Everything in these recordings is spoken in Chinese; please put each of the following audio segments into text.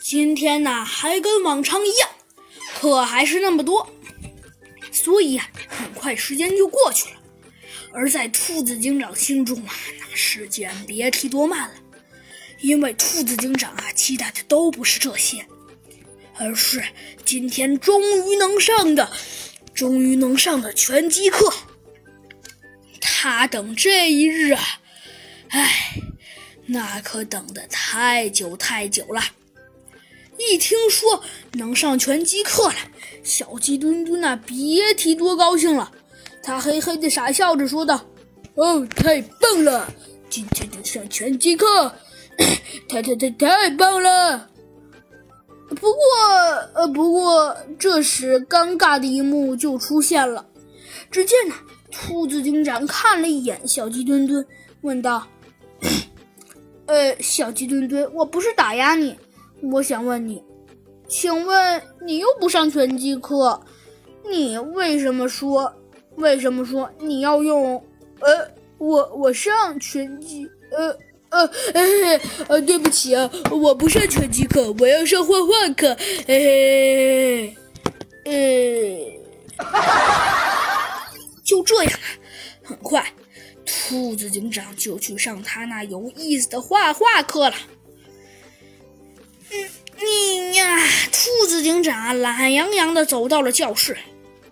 今天呢，还跟往常一样，课还是那么多，所以啊，很快时间就过去了。而在兔子警长心中啊，那时间别提多慢了，因为兔子警长啊，期待的都不是这些，而是今天终于能上的，终于能上的拳击课。他等这一日啊，唉，那可等得太久太久了。一听说能上拳击课了，小鸡墩墩呐，别提多高兴了。他嘿嘿的傻笑着说道：“哦，太棒了！今天就上拳击课，太太太太棒了！”不过，呃，不过这时尴尬的一幕就出现了。只见呢，兔子警长看了一眼小鸡墩墩，问道：“呃，小鸡墩墩，我不是打压你。”我想问你，请问你又不上拳击课，你为什么说？为什么说你要用？呃，我我上拳击，呃呃呃呃，对不起啊，我不上拳击课，我要上画画课。哎哎，就这样，很快，兔子警长就去上他那有意思的画画课了。嗯你呀，兔子警长懒洋洋地走到了教室。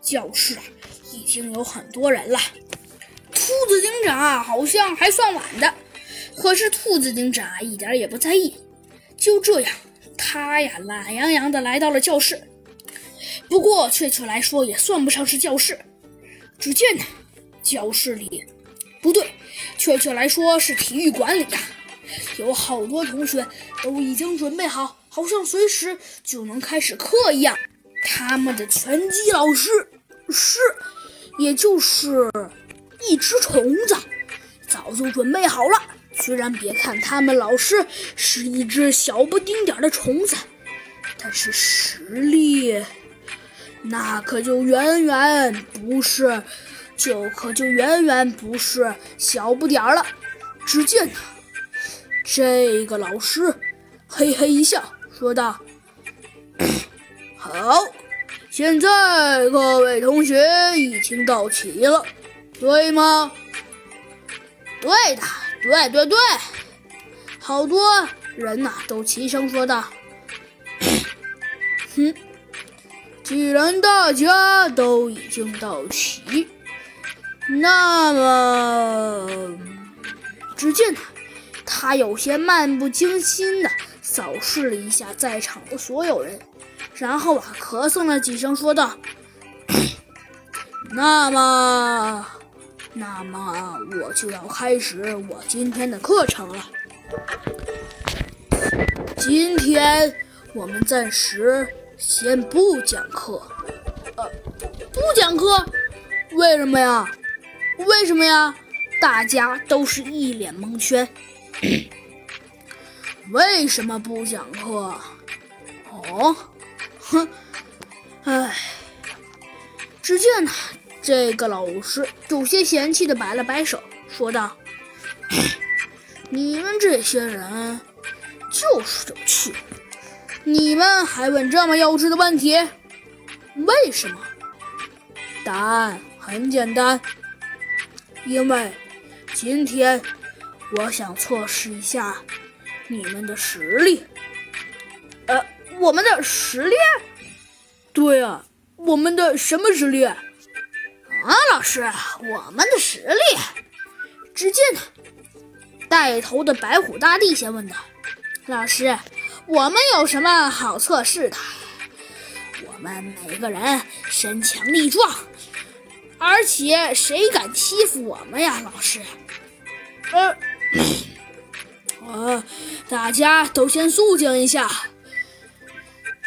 教室啊已经有很多人了。兔子警长啊好像还算晚的，可是兔子警长一点也不在意。就这样，他呀懒洋洋地来到了教室。不过，确切来说也算不上是教室。只见呢，教室里不对，确切来说是体育馆里呀。有好多同学都已经准备好，好像随时就能开始课一样。他们的拳击老师是，也就是一只虫子，早就准备好了。虽然别看他们老师是一只小不丁点的虫子，但是实力那可就远远不是，就可就远远不是小不点儿了。只见他。这个老师嘿嘿一笑，说道：“ 好，现在各位同学已经到齐了，对吗？对的，对对对，好多人呐都齐声说道：‘ 哼，既然大家都已经到齐，那么……’只见他。”他有些漫不经心地扫视了一下在场的所有人，然后啊，咳嗽了几声，说道：“ 那么，那么我就要开始我今天的课程了。今天我们暂时先不讲课，呃，不讲课？为什么呀？为什么呀？大家都是一脸蒙圈。”为什么不讲课？哦，哼，唉。只见呢，这个老师有些嫌弃的摆了摆手，说道：“ 你们这些人就是有趣，你们还问这么幼稚的问题？为什么？答案很简单，因为今天。”我想测试一下你们的实力。呃，我们的实力？对啊，我们的什么实力？啊，老师，我们的实力。只见带头的白虎大帝先问道：“老师，我们有什么好测试的？我们每个人身强力壮，而且谁敢欺负我们呀？老师，呃。”呃，大家都先肃静一下。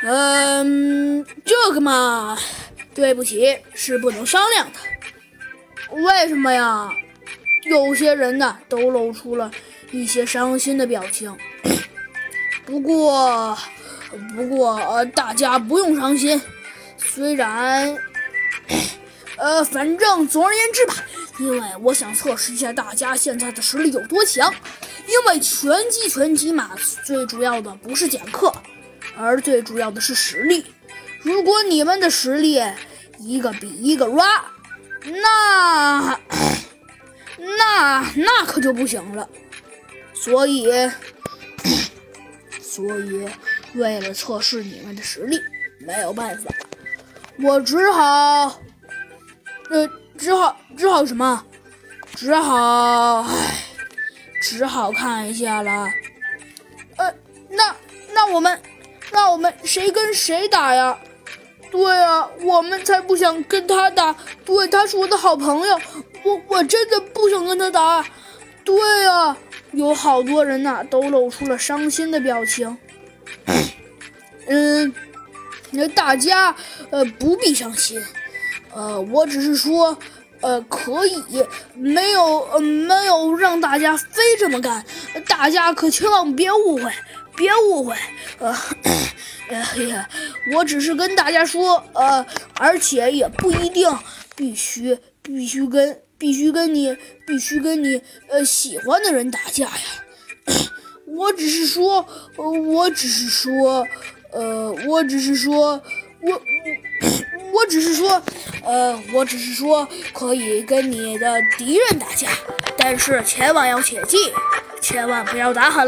嗯，这个嘛，对不起，是不能商量的。为什么呀？有些人呢，都露出了一些伤心的表情。不过，不过，呃，大家不用伤心。虽然，呃，反正总而言之吧，因为我想测试一下大家现在的实力有多强。因为拳击拳击嘛，最主要的不是讲课，而最主要的是实力。如果你们的实力一个比一个弱，那那那可就不行了。所以，所以为了测试你们的实力，没有办法，我只好，呃，只好只好什么？只好，唉。只好看一下了，呃，那那我们，那我们谁跟谁打呀？对啊，我们才不想跟他打，对，他是我的好朋友，我我真的不想跟他打。对啊，有好多人呐，都露出了伤心的表情。嗯，那大家呃不必伤心，呃，我只是说。呃，可以，没有，呃，没有让大家非这么干，大家可千万别误会，别误会，呃，哎呀，我只是跟大家说，呃，而且也不一定必须必须跟必须跟你必须跟你呃喜欢的人打架呀，我只是说，我只是说，呃，我只是说，我我。我只是说，呃，我只是说可以跟你的敌人打架，但是千万要切记，千万不要打狠。